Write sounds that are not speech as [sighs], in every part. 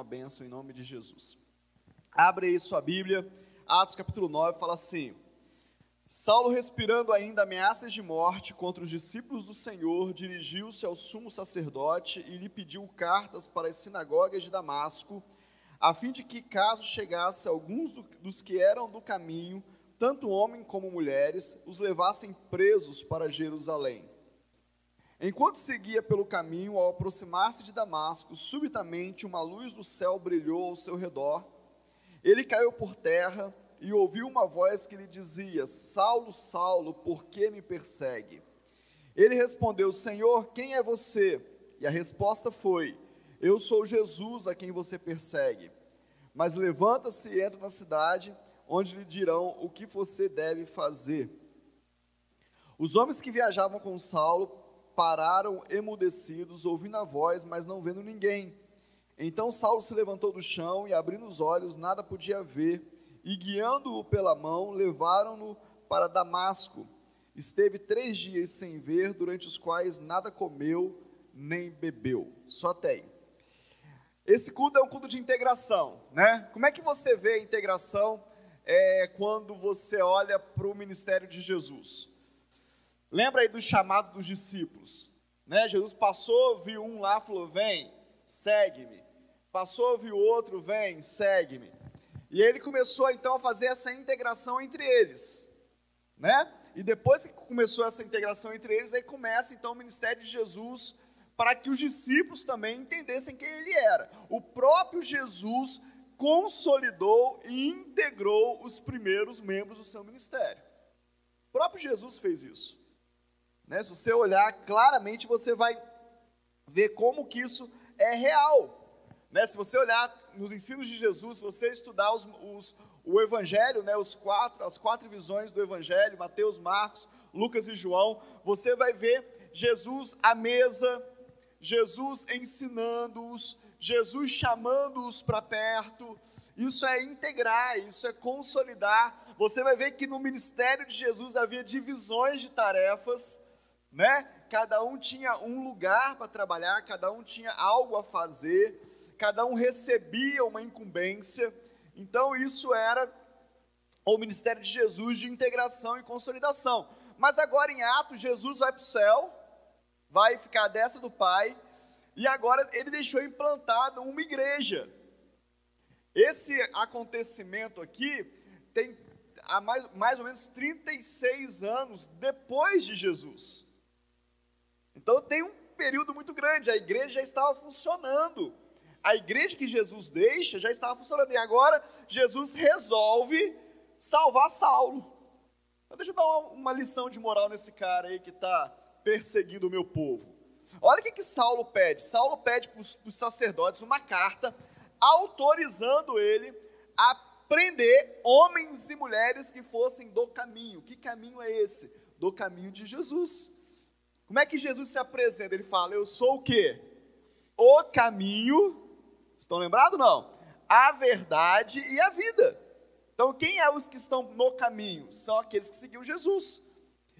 uma bênção em nome de Jesus. Abre aí sua Bíblia, Atos capítulo 9, fala assim: Saulo, respirando ainda ameaças de morte contra os discípulos do Senhor, dirigiu-se ao sumo sacerdote e lhe pediu cartas para as sinagogas de Damasco, a fim de que, caso chegasse alguns dos que eram do caminho, tanto homens como mulheres, os levassem presos para Jerusalém. Enquanto seguia pelo caminho, ao aproximar-se de Damasco, subitamente uma luz do céu brilhou ao seu redor. Ele caiu por terra e ouviu uma voz que lhe dizia: Saulo, Saulo, por que me persegue? Ele respondeu: Senhor, quem é você? E a resposta foi: Eu sou Jesus a quem você persegue. Mas levanta-se e entra na cidade, onde lhe dirão o que você deve fazer. Os homens que viajavam com Saulo pararam emudecidos, ouvindo a voz, mas não vendo ninguém. Então Saulo se levantou do chão e, abrindo os olhos, nada podia ver, e guiando-o pela mão, levaram-no para Damasco. Esteve três dias sem ver, durante os quais nada comeu nem bebeu. Só aí. Esse culto é um culto de integração, né? Como é que você vê a integração é, quando você olha para o ministério de Jesus? Lembra aí do chamado dos discípulos. Né? Jesus passou, viu um lá, falou: Vem, segue-me. Passou, viu outro, vem, segue-me. E ele começou então a fazer essa integração entre eles. Né? E depois que começou essa integração entre eles, aí começa então o ministério de Jesus para que os discípulos também entendessem quem ele era. O próprio Jesus consolidou e integrou os primeiros membros do seu ministério. O próprio Jesus fez isso. Né? Se você olhar claramente, você vai ver como que isso é real. Né? Se você olhar nos ensinos de Jesus, se você estudar os, os, o Evangelho, né? os quatro, as quatro visões do Evangelho, Mateus, Marcos, Lucas e João, você vai ver Jesus à mesa, Jesus ensinando-os, Jesus chamando-os para perto. Isso é integrar, isso é consolidar. Você vai ver que no ministério de Jesus havia divisões de tarefas né? Cada um tinha um lugar para trabalhar, cada um tinha algo a fazer, cada um recebia uma incumbência. Então isso era o ministério de Jesus de integração e consolidação. Mas agora em Atos, Jesus vai para o céu, vai ficar dessa do Pai, e agora ele deixou implantada uma igreja. Esse acontecimento aqui tem há mais, mais ou menos 36 anos depois de Jesus. Então tem um período muito grande, a igreja já estava funcionando. A igreja que Jesus deixa já estava funcionando. E agora Jesus resolve salvar Saulo. Então, deixa eu dar uma, uma lição de moral nesse cara aí que está perseguindo o meu povo. Olha o que, que Saulo pede. Saulo pede para os sacerdotes uma carta autorizando ele a prender homens e mulheres que fossem do caminho. Que caminho é esse? Do caminho de Jesus. Como é que Jesus se apresenta? Ele fala: Eu sou o quê? O caminho. Estão lembrados não? A verdade e a vida. Então, quem é os que estão no caminho? São aqueles que seguiam Jesus.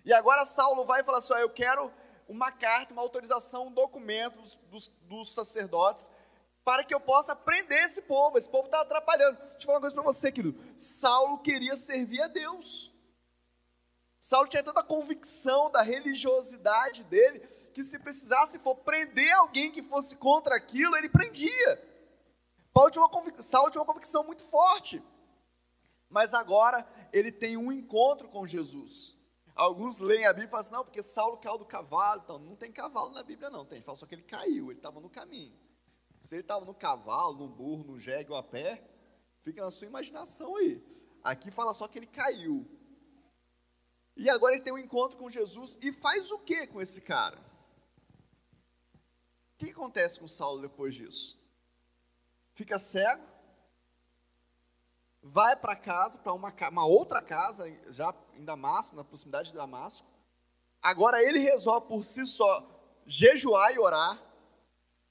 E agora Saulo vai e fala assim: Eu quero uma carta, uma autorização, um documento dos, dos, sacerdotes para que eu possa prender esse povo. Esse povo está atrapalhando. Deixa eu falar uma coisa para você, querido. Saulo queria servir a Deus. Saulo tinha tanta convicção da religiosidade dele que se precisasse for prender alguém que fosse contra aquilo, ele prendia. Paulo tinha uma Saulo tinha uma convicção muito forte. Mas agora ele tem um encontro com Jesus. Alguns leem a Bíblia e falam assim, não, porque Saulo caiu do cavalo. Então, não tem cavalo na Bíblia, não. Tem, fala só que ele caiu, ele estava no caminho. Se ele estava no cavalo, no burro, no jegue ou a pé, fica na sua imaginação aí. Aqui fala só que ele caiu. E agora ele tem um encontro com Jesus e faz o que com esse cara? O que acontece com Saulo depois disso? Fica cego, vai para casa, para uma, uma, outra casa, já em Damasco, na proximidade de Damasco. Agora ele resolve por si só jejuar e orar.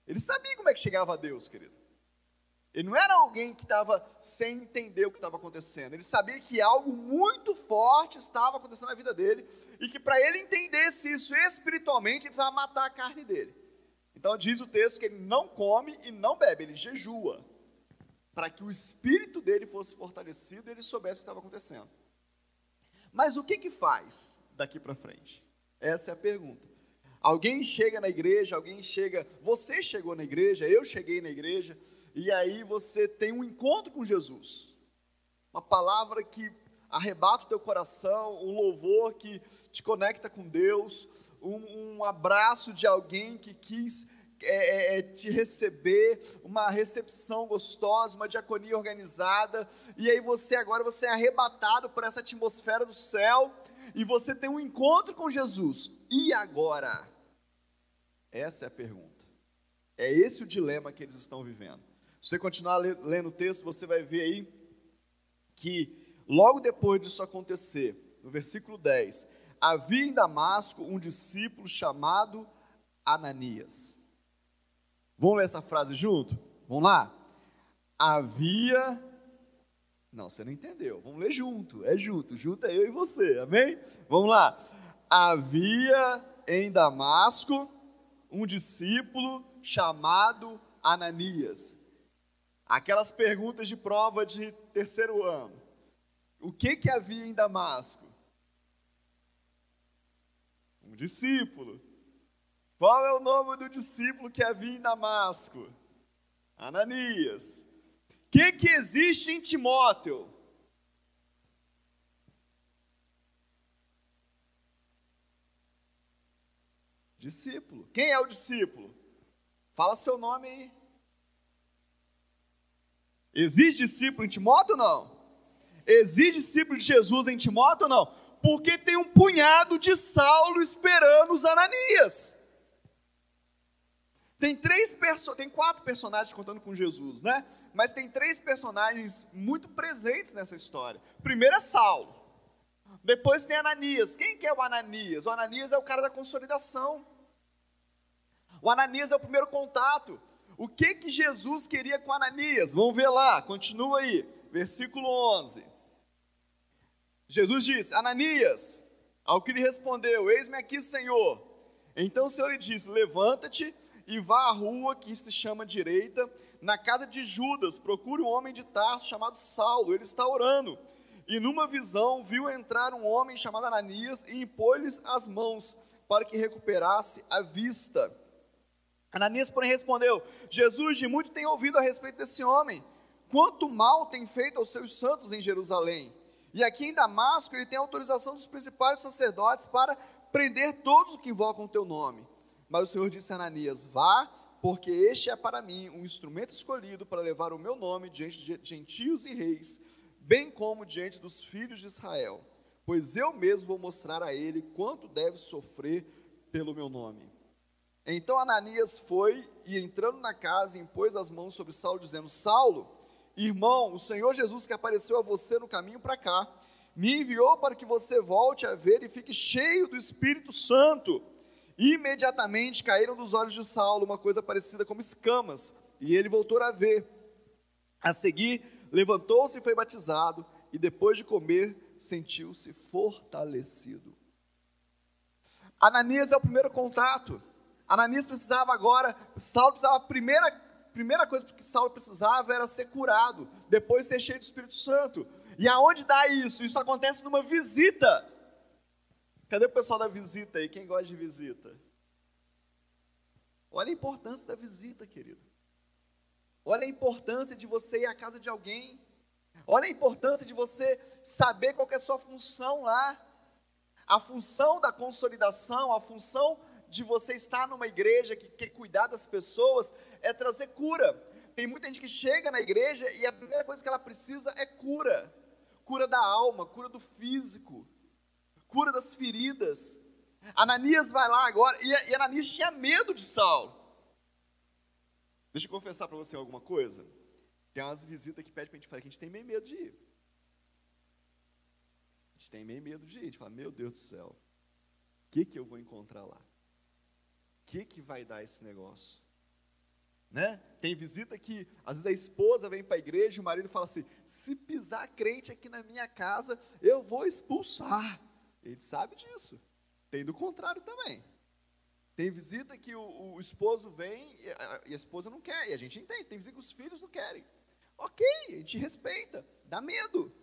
Ele sabia como é que chegava a Deus, querido. Ele não era alguém que estava sem entender o que estava acontecendo. Ele sabia que algo muito forte estava acontecendo na vida dele e que para ele entendesse isso espiritualmente, ele precisava matar a carne dele. Então diz o texto que ele não come e não bebe, ele jejua. para que o espírito dele fosse fortalecido e ele soubesse o que estava acontecendo. Mas o que que faz daqui para frente? Essa é a pergunta. Alguém chega na igreja, alguém chega, você chegou na igreja, eu cheguei na igreja, e aí você tem um encontro com Jesus. Uma palavra que arrebata o teu coração, um louvor que te conecta com Deus, um, um abraço de alguém que quis é, é, é, te receber, uma recepção gostosa, uma diaconia organizada, e aí você agora você é arrebatado por essa atmosfera do céu, e você tem um encontro com Jesus. E agora? Essa é a pergunta. É esse o dilema que eles estão vivendo. Se você continuar lendo o texto, você vai ver aí que logo depois disso acontecer, no versículo 10, havia em Damasco um discípulo chamado Ananias. Vamos ler essa frase junto? Vamos lá? Havia. Não, você não entendeu. Vamos ler junto. É junto. Junto é eu e você. Amém? Vamos lá. Havia em Damasco um discípulo chamado Ananias. Aquelas perguntas de prova de terceiro ano. O que que havia em Damasco? Um discípulo. Qual é o nome do discípulo que havia em Damasco? Ananias. O que, que existe em Timóteo? Discípulo. Quem é o discípulo? Fala seu nome aí. Existe discípulo em Timóteo ou não? Existe discípulo de Jesus em Timóteo ou não? Porque tem um punhado de Saulo esperando os Ananias. Tem três perso tem quatro personagens contando com Jesus, né? Mas tem três personagens muito presentes nessa história. Primeiro é Saulo. Depois tem Ananias. Quem que é o Ananias? O Ananias é o cara da consolidação. O Ananias é o primeiro contato. O que que Jesus queria com Ananias? Vamos ver lá, continua aí, versículo 11. Jesus disse: Ananias, ao que lhe respondeu: Eis-me aqui, Senhor. Então o Senhor lhe disse: Levanta-te e vá à rua que se chama direita, na casa de Judas, procure um homem de Tarso chamado Saulo, ele está orando. E numa visão viu entrar um homem chamado Ananias e impôs-lhes as mãos para que recuperasse a vista. Ananias, porém, respondeu: Jesus de muito tem ouvido a respeito desse homem, quanto mal tem feito aos seus santos em Jerusalém. E aqui em Damasco ele tem autorização dos principais sacerdotes para prender todos os que invocam o teu nome. Mas o Senhor disse a Ananias: Vá, porque este é para mim um instrumento escolhido para levar o meu nome diante de gentios e reis, bem como diante dos filhos de Israel. Pois eu mesmo vou mostrar a ele quanto deve sofrer pelo meu nome. Então Ananias foi e, entrando na casa, impôs as mãos sobre Saulo, dizendo: Saulo, irmão, o Senhor Jesus que apareceu a você no caminho para cá, me enviou para que você volte a ver e fique cheio do Espírito Santo. Imediatamente caíram dos olhos de Saulo uma coisa parecida como escamas, e ele voltou a ver. A seguir, levantou-se e foi batizado, e depois de comer, sentiu-se fortalecido. Ananias é o primeiro contato. Ananias precisava agora, Saulo precisava, a primeira, primeira coisa que Saulo precisava era ser curado, depois ser cheio do Espírito Santo. E aonde dá isso? Isso acontece numa visita. Cadê o pessoal da visita aí? Quem gosta de visita? Olha a importância da visita, querido. Olha a importância de você ir à casa de alguém. Olha a importância de você saber qual é a sua função lá. A função da consolidação, a função de você estar numa igreja que quer cuidar das pessoas é trazer cura. Tem muita gente que chega na igreja e a primeira coisa que ela precisa é cura. Cura da alma, cura do físico cura das feridas. Ananias vai lá agora, e, Ananias tinha medo de Saulo. Deixa eu confessar para você alguma coisa. Tem umas visitas que pedem para a gente fazer, que a gente tem meio medo de ir. A gente tem meio medo de ir. A gente fala, meu Deus do céu, o que, que eu vou encontrar lá? Que, que vai dar esse negócio? Né? Tem visita que, às vezes, a esposa vem para a igreja e o marido fala assim: se pisar crente aqui na minha casa, eu vou expulsar. Ele sabe disso. Tem do contrário também. Tem visita que o, o esposo vem e a, e a, esposa não quer, e a gente entende. Tem visita que os filhos não querem. Ok, a gente respeita, dá medo.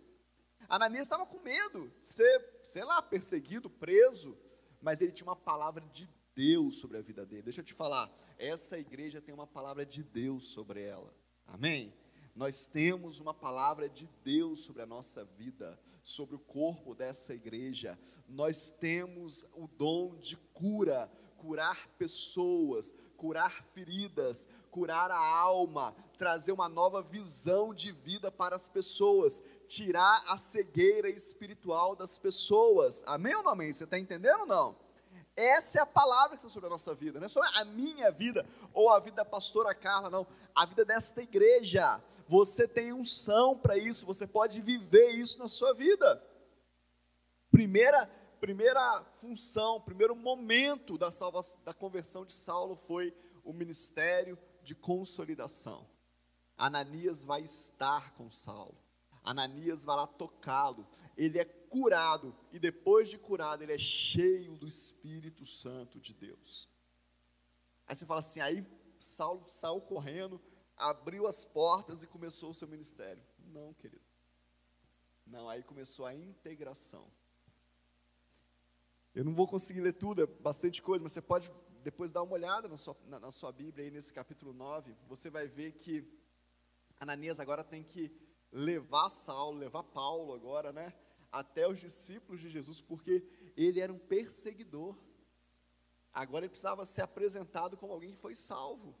Ananias estava com medo de ser, sei lá, perseguido, preso, mas ele tinha uma palavra de Deus sobre a vida dele. Deixa eu te falar, essa igreja tem uma palavra de Deus sobre ela. Amém? Nós temos uma palavra de Deus sobre a nossa vida, sobre o corpo dessa igreja. Nós temos o dom de cura, curar pessoas, curar feridas, curar a alma, trazer uma nova visão de vida para as pessoas, tirar a cegueira espiritual das pessoas. Amém ou não amém? Você está entendendo ou não? Essa é a palavra que está sobre a nossa vida, não é só a minha vida ou a vida da pastora Carla, não. A vida desta igreja. Você tem unção para isso, você pode viver isso na sua vida. Primeira, primeira função, primeiro momento da, salvação, da conversão de Saulo foi o ministério de consolidação. Ananias vai estar com Saulo. Ananias vai lá tocá-lo. Ele é curado e depois de curado ele é cheio do Espírito Santo de Deus. Aí você fala assim, aí Saulo saiu correndo, abriu as portas e começou o seu ministério. Não, querido. Não, aí começou a integração. Eu não vou conseguir ler tudo, é bastante coisa, mas você pode depois dar uma olhada na sua, na, na sua Bíblia, aí nesse capítulo 9, você vai ver que Ananias agora tem que levar Saulo, levar Paulo agora, né? Até os discípulos de Jesus, porque ele era um perseguidor. Agora ele precisava ser apresentado como alguém que foi salvo.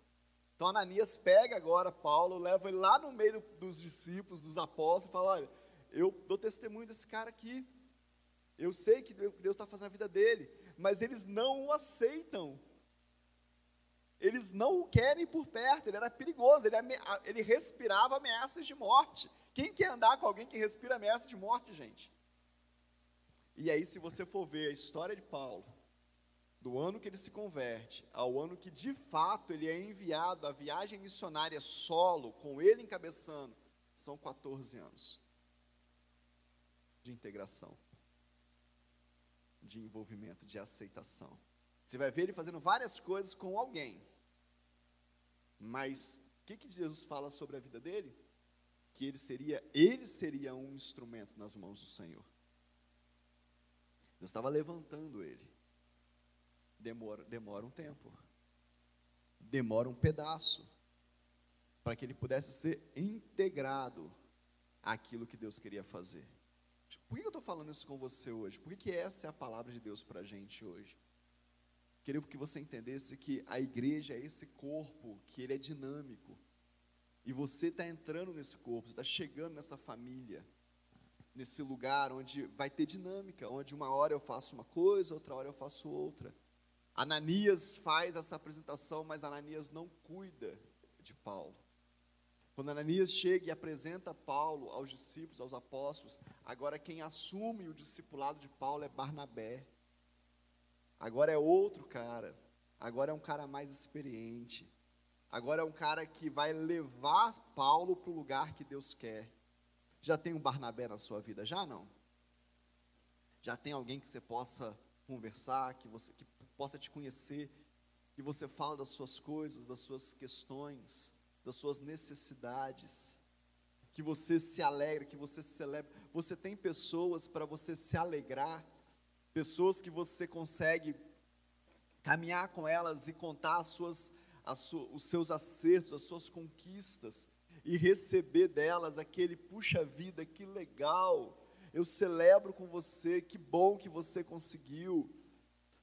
Então Ananias pega agora Paulo, leva ele lá no meio dos discípulos, dos apóstolos, e fala: Olha, eu dou testemunho desse cara aqui. Eu sei que Deus está fazendo a vida dele, mas eles não o aceitam. Eles não o querem por perto, ele era perigoso, ele, ele respirava ameaças de morte. Quem quer andar com alguém que respira ameaça de morte, gente? E aí, se você for ver a história de Paulo, do ano que ele se converte ao ano que de fato ele é enviado à viagem missionária solo, com ele encabeçando, são 14 anos de integração, de envolvimento, de aceitação. Você vai ver ele fazendo várias coisas com alguém, mas o que, que Jesus fala sobre a vida dele? Que ele seria, ele seria um instrumento nas mãos do Senhor. Deus estava levantando ele. Demora, demora um tempo. Demora um pedaço. Para que ele pudesse ser integrado àquilo que Deus queria fazer. Por que eu estou falando isso com você hoje? Por que, que essa é a palavra de Deus para a gente hoje? Queria que você entendesse que a igreja é esse corpo, que ele é dinâmico. E você está entrando nesse corpo, está chegando nessa família nesse lugar onde vai ter dinâmica, onde uma hora eu faço uma coisa, outra hora eu faço outra. Ananias faz essa apresentação, mas Ananias não cuida de Paulo. Quando Ananias chega e apresenta Paulo aos discípulos, aos apóstolos, agora quem assume o discipulado de Paulo é Barnabé. Agora é outro cara. Agora é um cara mais experiente. Agora é um cara que vai levar Paulo para o lugar que Deus quer. Já tem um Barnabé na sua vida? Já não? Já tem alguém que você possa conversar, que você que possa te conhecer, que você fala das suas coisas, das suas questões, das suas necessidades, que você se alegra, que você celebra. Você tem pessoas para você se alegrar, pessoas que você consegue caminhar com elas e contar as suas, as su, os seus acertos, as suas conquistas e receber delas aquele puxa vida, que legal. Eu celebro com você, que bom que você conseguiu.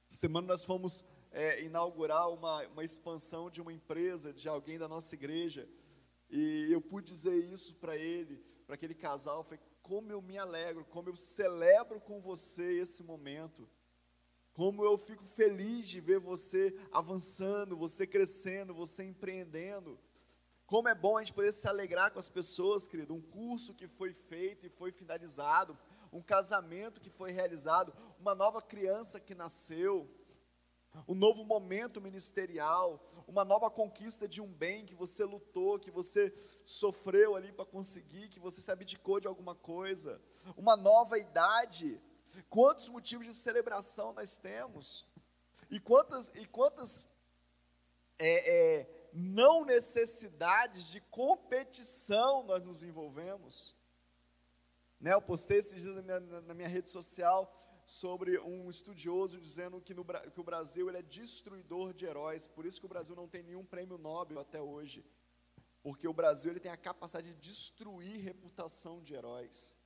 Semana nós fomos é, inaugurar uma, uma expansão de uma empresa, de alguém da nossa igreja, e eu pude dizer isso para ele, para aquele casal, foi como eu me alegro, como eu celebro com você esse momento. Como eu fico feliz de ver você avançando, você crescendo, você empreendendo. Como é bom a gente poder se alegrar com as pessoas, querido. Um curso que foi feito e foi finalizado, um casamento que foi realizado, uma nova criança que nasceu, um novo momento ministerial, uma nova conquista de um bem que você lutou, que você sofreu ali para conseguir, que você se abdicou de alguma coisa, uma nova idade. Quantos motivos de celebração nós temos? E quantas, e quantas é, é, não necessidades de competição nós nos envolvemos. Né, eu postei esses dias na minha, na minha rede social sobre um estudioso dizendo que, no, que o Brasil ele é destruidor de heróis, por isso que o Brasil não tem nenhum prêmio Nobel até hoje, porque o Brasil ele tem a capacidade de destruir reputação de heróis.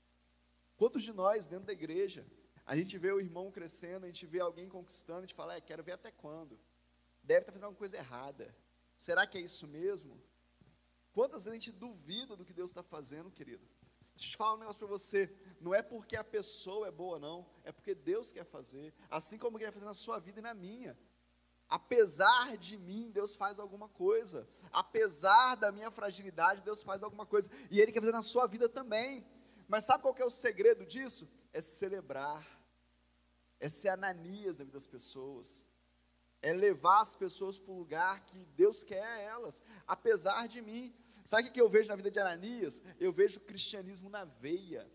Quantos de nós dentro da igreja, a gente vê o irmão crescendo, a gente vê alguém conquistando, a gente fala, é, quero ver até quando? Deve estar fazendo alguma coisa errada. Será que é isso mesmo? Quantas vezes a gente duvida do que Deus está fazendo, querido? Deixa eu te falar um negócio para você. Não é porque a pessoa é boa, não. É porque Deus quer fazer. Assim como quer fazer na sua vida e na minha. Apesar de mim, Deus faz alguma coisa. Apesar da minha fragilidade, Deus faz alguma coisa. E Ele quer fazer na sua vida também. Mas sabe qual é o segredo disso? É celebrar. É ser Ananias na vida das pessoas. É levar as pessoas para o lugar que Deus quer elas. Apesar de mim. Sabe o que eu vejo na vida de Ananias? Eu vejo o cristianismo na veia.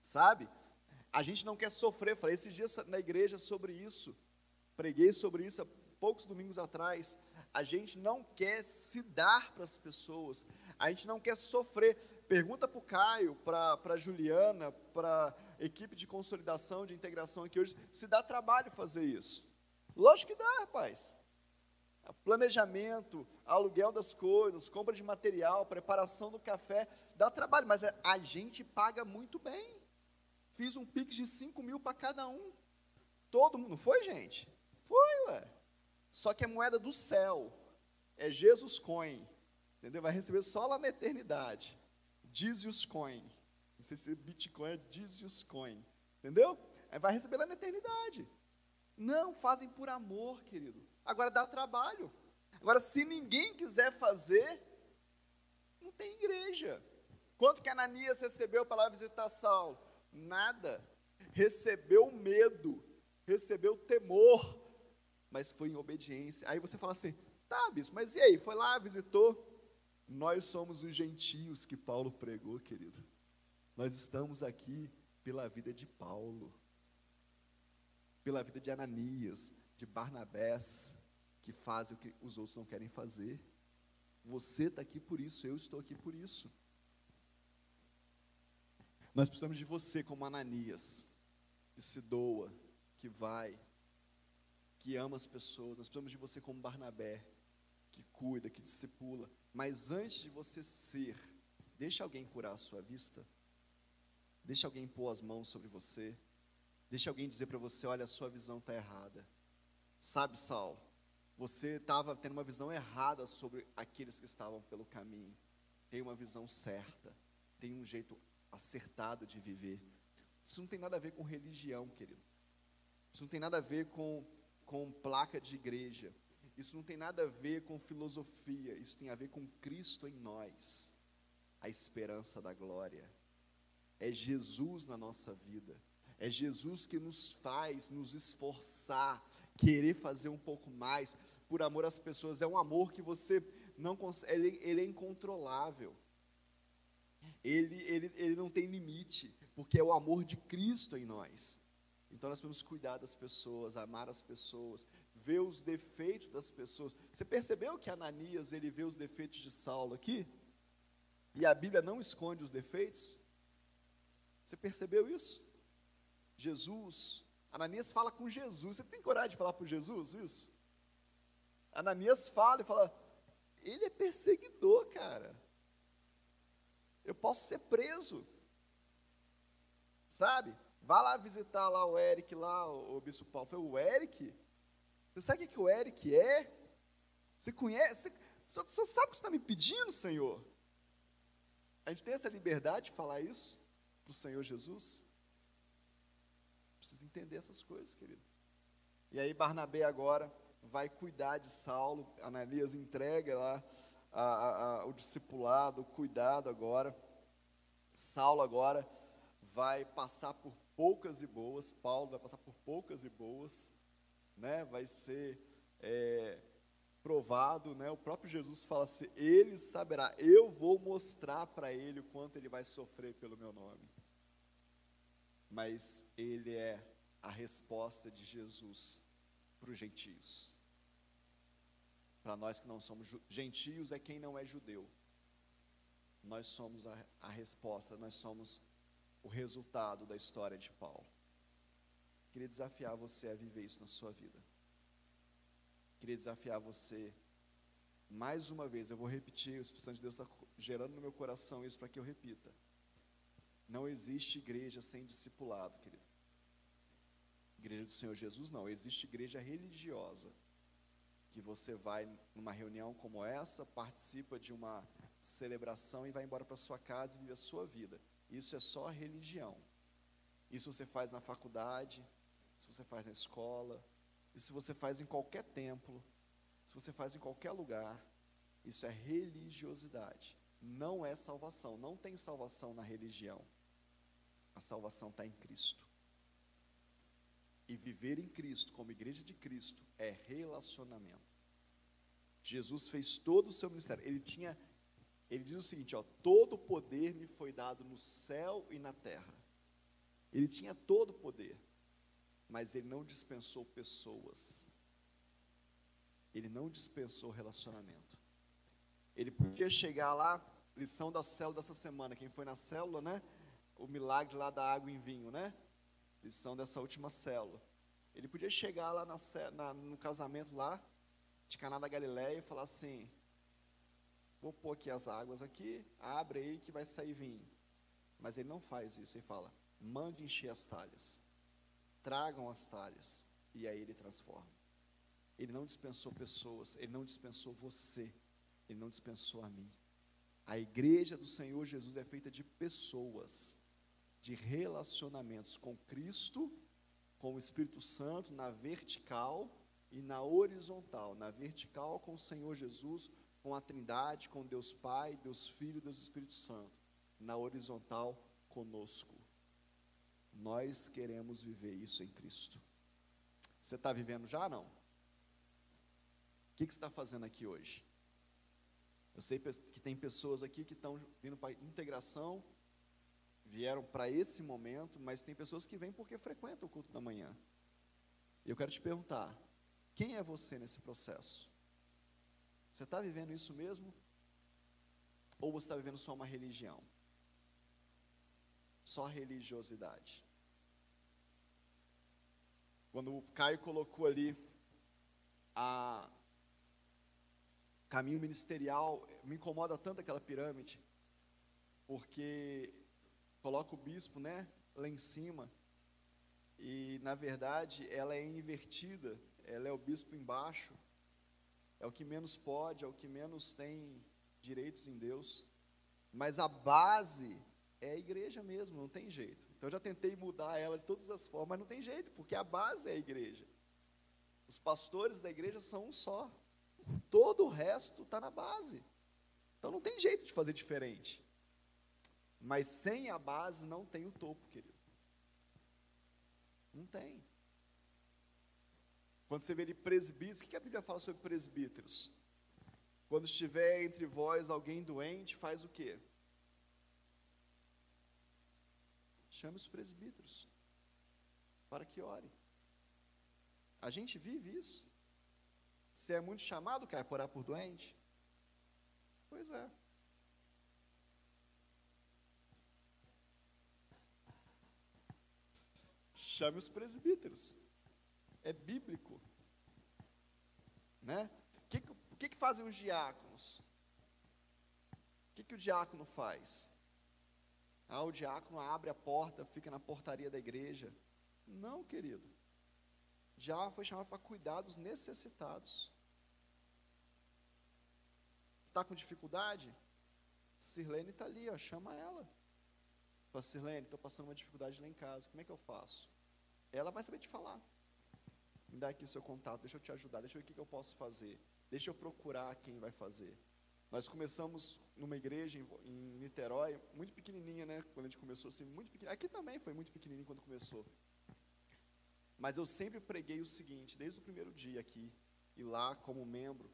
Sabe? A gente não quer sofrer. Falei esses dias na igreja sobre isso. Preguei sobre isso há poucos domingos atrás. A gente não quer se dar para as pessoas. A gente não quer sofrer. Pergunta para o Caio, para a Juliana, para a equipe de consolidação, de integração aqui hoje, se dá trabalho fazer isso. Lógico que dá, rapaz planejamento, aluguel das coisas, compra de material, preparação do café, dá trabalho, mas é, a gente paga muito bem. Fiz um pix de 5 mil para cada um. Todo mundo, foi gente? Foi, ué. Só que é moeda do céu. É Jesus Coin. Entendeu? Vai receber só lá na eternidade. Jesus Coin. Não sei se Bitcoin é Jesus Coin. Entendeu? Vai receber lá na eternidade. Não, fazem por amor, querido. Agora dá trabalho. Agora, se ninguém quiser fazer, não tem igreja. Quanto que Ananias recebeu para lá visitar Saulo? Nada. Recebeu medo, recebeu temor, mas foi em obediência. Aí você fala assim: tá, bispo, mas e aí? Foi lá, visitou? Nós somos os gentios que Paulo pregou, querido. Nós estamos aqui pela vida de Paulo, pela vida de Ananias, de Barnabés, que fazem o que os outros não querem fazer. Você está aqui por isso, eu estou aqui por isso. Nós precisamos de você como Ananias, que se doa, que vai, que ama as pessoas. Nós precisamos de você como Barnabé, que cuida, que discipula. Mas antes de você ser, deixa alguém curar a sua vista. Deixa alguém pôr as mãos sobre você. Deixa alguém dizer para você: olha, a sua visão está errada. Sabe, Saulo, você estava tendo uma visão errada sobre aqueles que estavam pelo caminho. Tem uma visão certa, tem um jeito acertado de viver. Isso não tem nada a ver com religião, querido. Isso não tem nada a ver com, com placa de igreja. Isso não tem nada a ver com filosofia. Isso tem a ver com Cristo em nós, a esperança da glória. É Jesus na nossa vida. É Jesus que nos faz nos esforçar querer fazer um pouco mais por amor às pessoas. É um amor que você não consegue, ele, ele é incontrolável. Ele, ele, ele não tem limite, porque é o amor de Cristo em nós. Então nós temos que cuidar das pessoas, amar as pessoas, ver os defeitos das pessoas. Você percebeu que Ananias ele vê os defeitos de Saulo aqui? E a Bíblia não esconde os defeitos? Você percebeu isso? Jesus Ananias fala com Jesus. Você tem coragem de falar para Jesus isso? Ananias fala e fala: ele é perseguidor, cara. Eu posso ser preso. Sabe? Vá lá visitar lá o Eric, lá, o, o Bispo Paulo. Foi o Eric? Você sabe o que, o Eric é? Você conhece? Você, você sabe o que você está me pedindo, Senhor? A gente tem essa liberdade de falar isso para o Senhor Jesus? Precisa entender essas coisas, querido. E aí Barnabé agora vai cuidar de Saulo, Ananias entrega lá a, a, a, o discipulado, o cuidado agora. Saulo agora vai passar por poucas e boas, Paulo vai passar por poucas e boas, né? vai ser é, provado, né? o próprio Jesus fala assim, ele saberá, eu vou mostrar para ele o quanto ele vai sofrer pelo meu nome mas ele é a resposta de Jesus para os gentios. Para nós que não somos gentios, é quem não é judeu. Nós somos a, a resposta, nós somos o resultado da história de Paulo. Queria desafiar você a viver isso na sua vida. Queria desafiar você, mais uma vez, eu vou repetir, o Espírito Santo de Deus está gerando no meu coração isso para que eu repita. Não existe igreja sem discipulado, querido. Igreja do Senhor Jesus, não. Existe igreja religiosa. Que você vai numa reunião como essa, participa de uma celebração e vai embora para sua casa e vive a sua vida. Isso é só religião. Isso você faz na faculdade, isso você faz na escola, isso você faz em qualquer templo, isso você faz em qualquer lugar. Isso é religiosidade. Não é salvação. Não tem salvação na religião. A salvação está em Cristo. E viver em Cristo, como igreja de Cristo, é relacionamento. Jesus fez todo o seu ministério. Ele tinha, ele diz o seguinte: ó, todo o poder me foi dado no céu e na terra. Ele tinha todo o poder, mas ele não dispensou pessoas. Ele não dispensou relacionamento. Ele podia chegar lá, lição da célula dessa semana. Quem foi na célula, né? O milagre lá da água em vinho, né? lição dessa última célula. Ele podia chegar lá na, na, no casamento lá, de Caná da Galileia, e falar assim, vou pôr aqui as águas aqui, abre aí que vai sair vinho. Mas ele não faz isso, ele fala, mande encher as talhas, tragam as talhas, e aí ele transforma. Ele não dispensou pessoas, ele não dispensou você, ele não dispensou a mim. A igreja do Senhor Jesus é feita de pessoas de relacionamentos com Cristo, com o Espírito Santo na vertical e na horizontal. Na vertical com o Senhor Jesus, com a Trindade, com Deus Pai, Deus Filho, Deus Espírito Santo. Na horizontal conosco. Nós queremos viver isso em Cristo. Você está vivendo já não? O que, que você está fazendo aqui hoje? Eu sei que tem pessoas aqui que estão vindo para integração vieram para esse momento, mas tem pessoas que vêm porque frequentam o culto da manhã. E eu quero te perguntar: quem é você nesse processo? Você está vivendo isso mesmo? Ou você está vivendo só uma religião? Só religiosidade. Quando o Caio colocou ali a caminho ministerial, me incomoda tanto aquela pirâmide, porque coloca o bispo, né, lá em cima. E na verdade, ela é invertida. Ela é o bispo embaixo. É o que menos pode, é o que menos tem direitos em Deus. Mas a base é a igreja mesmo, não tem jeito. Então eu já tentei mudar ela de todas as formas, mas não tem jeito, porque a base é a igreja. Os pastores da igreja são um só. Todo o resto está na base. Então não tem jeito de fazer diferente. Mas sem a base não tem o topo, querido. Não tem. Quando você vê ali presbíteros, o que a Bíblia fala sobre presbíteros? Quando estiver entre vós alguém doente, faz o quê? Chame os presbíteros para que ore. A gente vive isso. Você é muito chamado, cara, por orar por doente? Pois é. Chame os presbíteros. É bíblico. Né? O que, que, que fazem os diáconos? O que, que o diácono faz? Ah, o diácono abre a porta, fica na portaria da igreja. Não, querido. Já foi chamado para cuidar dos necessitados. Está com dificuldade? Sirlene está ali, ó, chama ela. Fala, Sirlene, estou passando uma dificuldade lá em casa, como é que eu faço? Ela vai saber te falar. Me dá aqui seu contato, deixa eu te ajudar, deixa eu ver o que eu posso fazer, deixa eu procurar quem vai fazer. Nós começamos numa igreja em, Niterói, muito pequenininha, né? Quando a gente começou assim, muito pequenininha. Aqui também foi muito pequenininho quando começou. Mas eu sempre preguei o seguinte, desde o primeiro dia aqui, e lá como membro,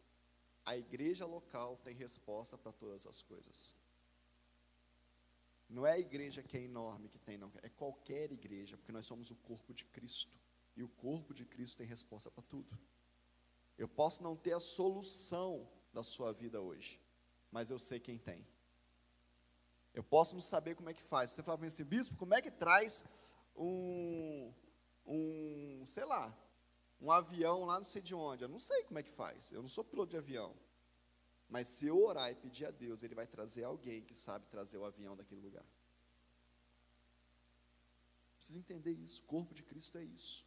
a igreja local tem resposta para todas as coisas. Não é a igreja que é enorme que tem, não. É qualquer igreja, porque nós somos o corpo de Cristo. E o corpo de Cristo tem resposta para tudo. Eu posso não ter a solução da sua vida hoje, mas eu sei quem tem. Eu posso não saber como é que faz. Você fala assim, bispo, como é que traz um, um, sei lá, um avião lá não sei de onde? Eu não sei como é que faz. Eu não sou piloto de avião. Mas se eu orar e pedir a Deus, Ele vai trazer alguém que sabe trazer o avião daquele lugar. Precisa entender isso. O corpo de Cristo é isso.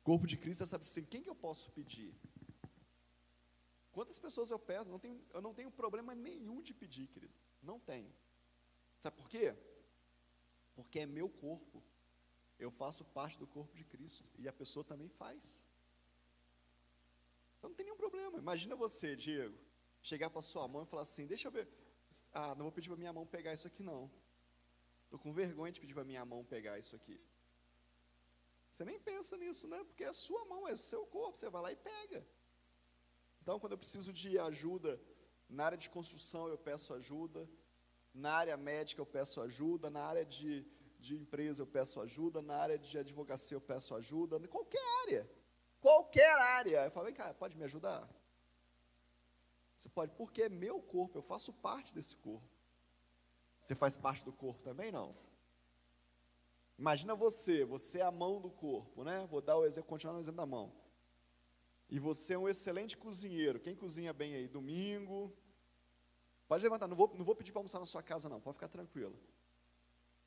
O corpo de Cristo é saber assim, quem que eu posso pedir? Quantas pessoas eu peço? Não tenho, eu não tenho problema nenhum de pedir, querido. Não tenho. Sabe por quê? Porque é meu corpo. Eu faço parte do corpo de Cristo. E a pessoa também faz. Então não tem nenhum problema. Imagina você, Diego, chegar para sua mão e falar assim: Deixa eu ver. Ah, não vou pedir para minha mão pegar isso aqui, não. Estou com vergonha de pedir para minha mão pegar isso aqui. Você nem pensa nisso, né? Porque é a sua mão, é o seu corpo. Você vai lá e pega. Então, quando eu preciso de ajuda na área de construção, eu peço ajuda. Na área médica, eu peço ajuda. Na área de, de empresa, eu peço ajuda. Na área de advocacia, eu peço ajuda. Em qualquer área qualquer área. Eu falei, cara, pode me ajudar? Você pode, porque é meu corpo, eu faço parte desse corpo. Você faz parte do corpo também? Não. Imagina você, você é a mão do corpo, né? Vou dar o exemplo, continuar no exemplo da mão. E você é um excelente cozinheiro. Quem cozinha bem aí? Domingo. Pode levantar, não vou, não vou pedir para almoçar na sua casa, não, pode ficar tranquilo.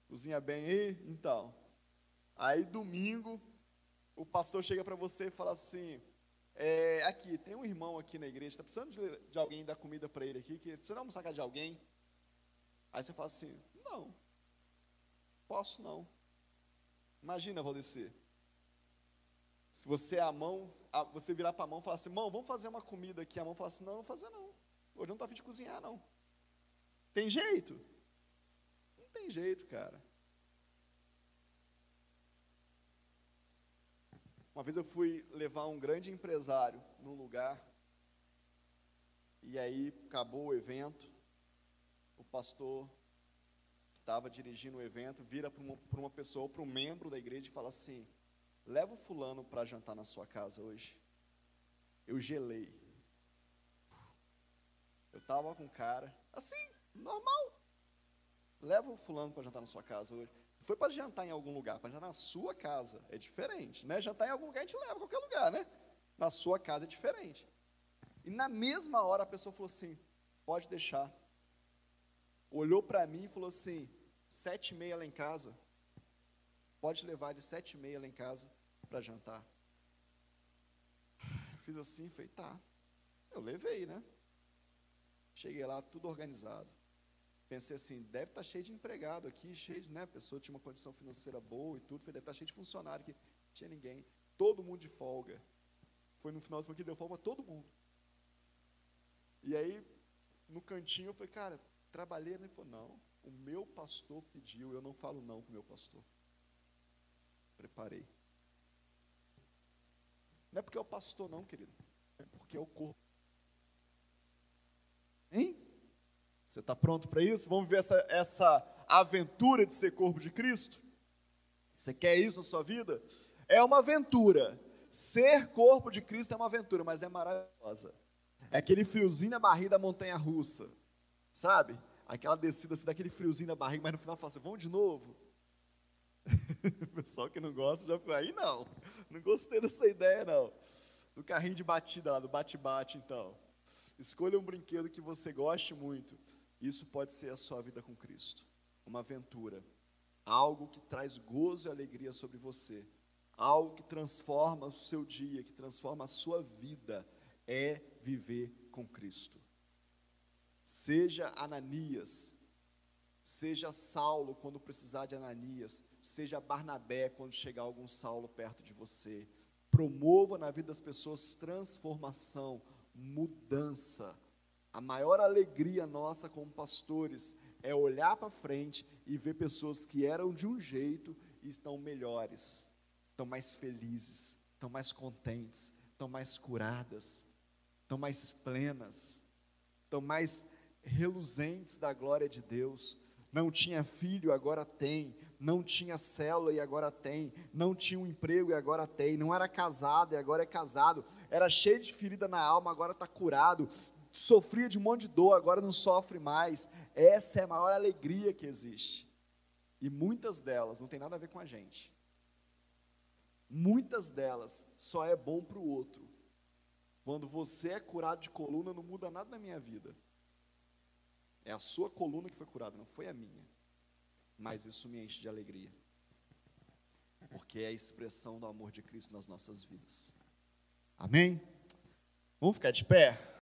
Cozinha bem aí? Então. Aí domingo, o pastor chega para você e fala assim: é, aqui, tem um irmão aqui na igreja, está precisando de, de, alguém dar comida para ele aqui, que precisa almoçar com de alguém. Aí você fala assim: não, posso não. Imagina, Valdecir. Se você é a mão, você virar para a mão e falar assim, mão, vamos fazer uma comida aqui. A mão fala assim, não, não vou fazer não. Hoje não estou a fim de cozinhar, não. Tem jeito? Não tem jeito, cara. Uma vez eu fui levar um grande empresário num lugar, e aí acabou o evento, o pastor que estava dirigindo o evento vira para uma, uma pessoa, para um membro da igreja e fala assim: leva o fulano para jantar na sua casa hoje. Eu gelei. Eu estava com cara, assim, normal. Leva o fulano para jantar na sua casa hoje foi para jantar em algum lugar, para jantar na sua casa, é diferente, né? Jantar em algum lugar a gente leva qualquer lugar, né? Na sua casa é diferente. E na mesma hora a pessoa falou assim: pode deixar. Olhou para mim e falou assim: sete e meia lá em casa. Pode levar de sete e meia lá em casa para jantar. [sighs] Fiz assim, falei, tá. Eu levei, né? Cheguei lá, tudo organizado. Pensei assim, deve estar tá cheio de empregado aqui, cheio de, né, pessoa tinha uma condição financeira boa e tudo, deve estar tá cheio de funcionário aqui, não tinha ninguém, todo mundo de folga. Foi no final do que deu folga todo mundo. E aí, no cantinho, eu falei, cara, trabalhei, ele falou, não, o meu pastor pediu, eu não falo não com o meu pastor. Preparei. Não é porque é o pastor não, querido, é porque é o corpo. Hein? Você está pronto para isso? Vamos ver essa, essa aventura de ser corpo de Cristo? Você quer isso na sua vida? É uma aventura. Ser corpo de Cristo é uma aventura, mas é maravilhosa. É aquele friozinho na barriga da montanha russa, sabe? Aquela descida assim, daquele friozinho na barriga, mas no final fala assim: vamos de novo? [laughs] o pessoal que não gosta já foi aí, não. Não gostei dessa ideia, não. Do carrinho de batida lá, do bate-bate, então. Escolha um brinquedo que você goste muito isso pode ser a sua vida com Cristo, uma aventura, algo que traz gozo e alegria sobre você, algo que transforma o seu dia, que transforma a sua vida, é viver com Cristo. Seja Ananias, seja Saulo quando precisar de Ananias, seja Barnabé quando chegar algum Saulo perto de você. Promova na vida das pessoas transformação, mudança a maior alegria nossa como pastores é olhar para frente e ver pessoas que eram de um jeito e estão melhores, estão mais felizes, estão mais contentes, estão mais curadas, estão mais plenas, estão mais reluzentes da glória de Deus. Não tinha filho, agora tem. não tinha célula e agora tem, não tinha um emprego e agora tem, não era casado e agora é casado, era cheio de ferida na alma, agora está curado, sofria de um monte de dor, agora não sofre mais. Essa é a maior alegria que existe. E muitas delas não tem nada a ver com a gente. Muitas delas só é bom para o outro. Quando você é curado de coluna, não muda nada na minha vida. É a sua coluna que foi curada, não foi a minha. Mas isso me enche de alegria. Porque é a expressão do amor de Cristo nas nossas vidas. Amém? Vamos ficar de pé?